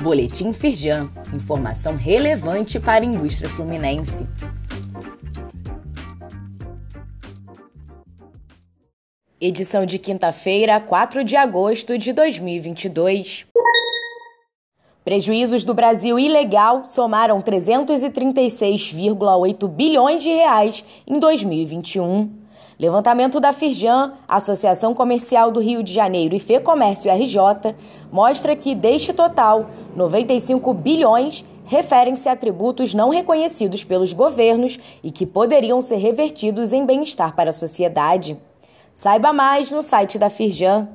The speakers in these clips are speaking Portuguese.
Boletim Firjan. Informação relevante para a indústria fluminense. Edição de quinta-feira, 4 de agosto de 2022. Prejuízos do Brasil ilegal somaram 336,8 bilhões de reais em 2021. Levantamento da Firjan, Associação Comercial do Rio de Janeiro e Fecomércio RJ, mostra que deste total, 95 bilhões referem-se a tributos não reconhecidos pelos governos e que poderiam ser revertidos em bem-estar para a sociedade. Saiba mais no site da Firjan.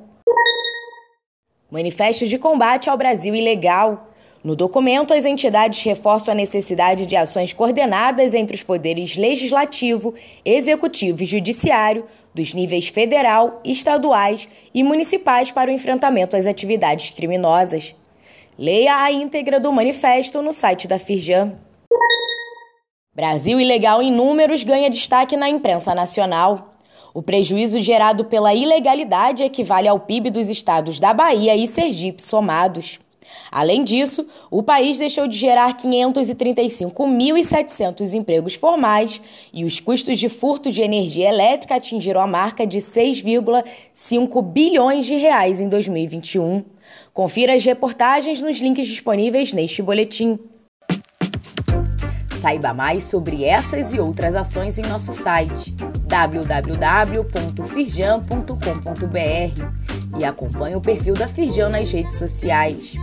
Manifesto de combate ao Brasil ilegal. No documento, as entidades reforçam a necessidade de ações coordenadas entre os poderes legislativo, executivo e judiciário, dos níveis federal, estaduais e municipais para o enfrentamento às atividades criminosas. Leia a íntegra do manifesto no site da Firjan. Brasil ilegal em números ganha destaque na imprensa nacional. O prejuízo gerado pela ilegalidade equivale ao PIB dos estados da Bahia e Sergipe somados. Além disso, o país deixou de gerar 535.700 empregos formais e os custos de furto de energia elétrica atingiram a marca de 6,5 bilhões de reais em 2021. Confira as reportagens nos links disponíveis neste boletim. Saiba mais sobre essas e outras ações em nosso site www.firjan.com.br e acompanhe o perfil da Firjan nas redes sociais.